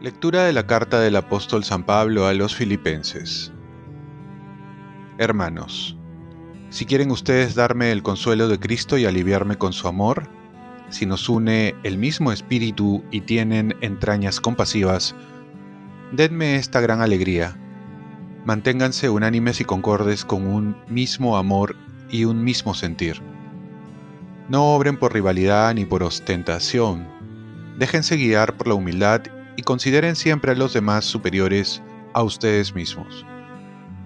Lectura de la carta del apóstol San Pablo a los filipenses. Hermanos, si quieren ustedes darme el consuelo de Cristo y aliviarme con su amor, si nos une el mismo espíritu y tienen entrañas compasivas, denme esta gran alegría. Manténganse unánimes y concordes con un mismo amor y un mismo sentir. No obren por rivalidad ni por ostentación. Déjense guiar por la humildad y consideren siempre a los demás superiores a ustedes mismos.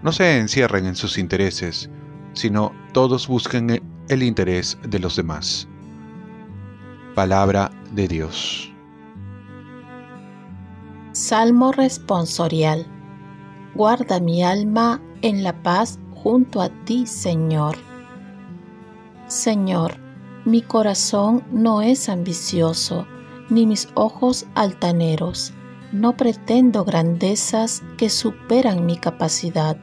No se encierren en sus intereses, sino todos busquen el interés de los demás. Palabra de Dios. Salmo responsorial. Guarda mi alma en la paz junto a ti, Señor. Señor, mi corazón no es ambicioso ni mis ojos altaneros. No pretendo grandezas que superan mi capacidad.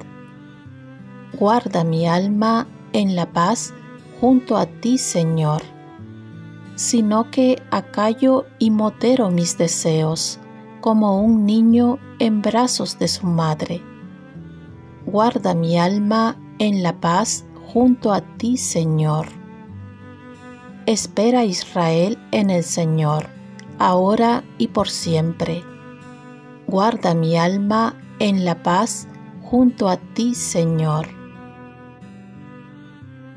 Guarda mi alma en la paz junto a ti, Señor, sino que acallo y modero mis deseos, como un niño en brazos de su madre. Guarda mi alma en la paz junto a ti, Señor. Espera Israel en el Señor ahora y por siempre. Guarda mi alma en la paz junto a ti, Señor.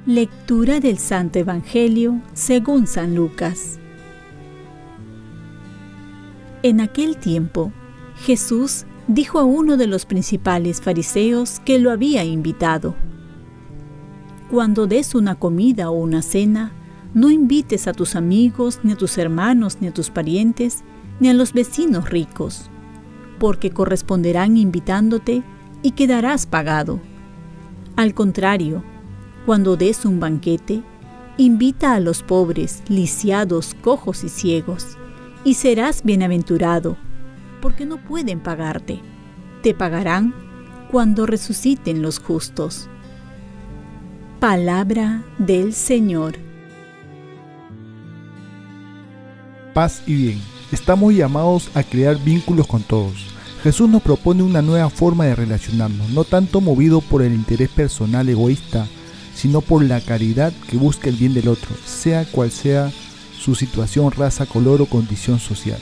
Lectura del Santo Evangelio según San Lucas. En aquel tiempo, Jesús dijo a uno de los principales fariseos que lo había invitado, Cuando des una comida o una cena, no invites a tus amigos, ni a tus hermanos, ni a tus parientes, ni a los vecinos ricos, porque corresponderán invitándote y quedarás pagado. Al contrario, cuando des un banquete, invita a los pobres, lisiados, cojos y ciegos, y serás bienaventurado, porque no pueden pagarte. Te pagarán cuando resuciten los justos. Palabra del Señor. paz y bien. Estamos llamados a crear vínculos con todos. Jesús nos propone una nueva forma de relacionarnos, no tanto movido por el interés personal egoísta, sino por la caridad que busca el bien del otro, sea cual sea su situación, raza, color o condición social.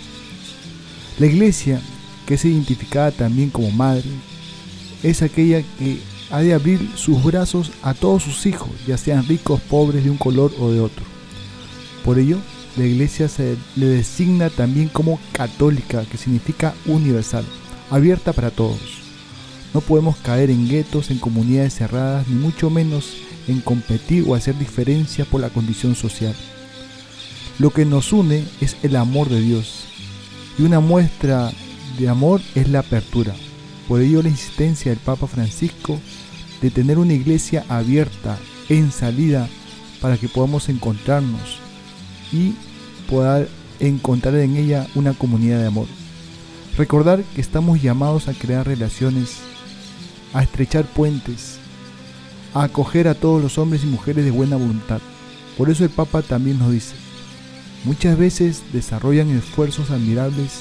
La iglesia, que es identificada también como madre, es aquella que ha de abrir sus brazos a todos sus hijos, ya sean ricos, pobres, de un color o de otro. Por ello, la iglesia se le designa también como católica, que significa universal, abierta para todos. No podemos caer en guetos, en comunidades cerradas, ni mucho menos en competir o hacer diferencia por la condición social. Lo que nos une es el amor de Dios, y una muestra de amor es la apertura. Por ello la insistencia del Papa Francisco de tener una iglesia abierta, en salida, para que podamos encontrarnos y poder encontrar en ella una comunidad de amor. Recordar que estamos llamados a crear relaciones, a estrechar puentes, a acoger a todos los hombres y mujeres de buena voluntad. Por eso el Papa también nos dice, muchas veces desarrollan esfuerzos admirables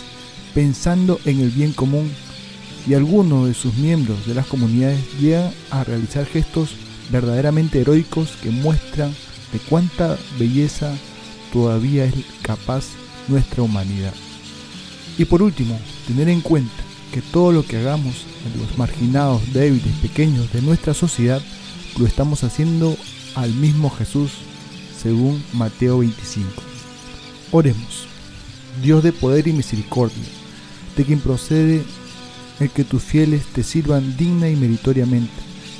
pensando en el bien común y algunos de sus miembros de las comunidades llegan a realizar gestos verdaderamente heroicos que muestran de cuánta belleza todavía es capaz nuestra humanidad. Y por último, tener en cuenta que todo lo que hagamos a los marginados, débiles, pequeños de nuestra sociedad, lo estamos haciendo al mismo Jesús, según Mateo 25. Oremos, Dios de poder y misericordia, de quien procede el que tus fieles te sirvan digna y meritoriamente,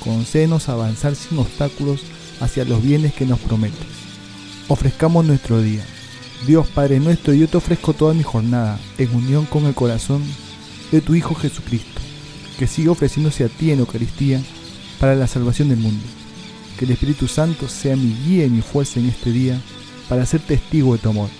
concédenos avanzar sin obstáculos hacia los bienes que nos prometes ofrezcamos nuestro día. Dios Padre nuestro, yo te ofrezco toda mi jornada en unión con el corazón de tu Hijo Jesucristo, que siga ofreciéndose a ti en Eucaristía para la salvación del mundo. Que el Espíritu Santo sea mi guía y mi fuerza en este día para ser testigo de tu amor.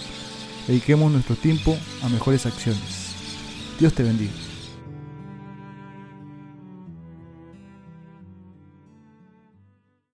Dediquemos nuestro tiempo a mejores acciones. Dios te bendiga.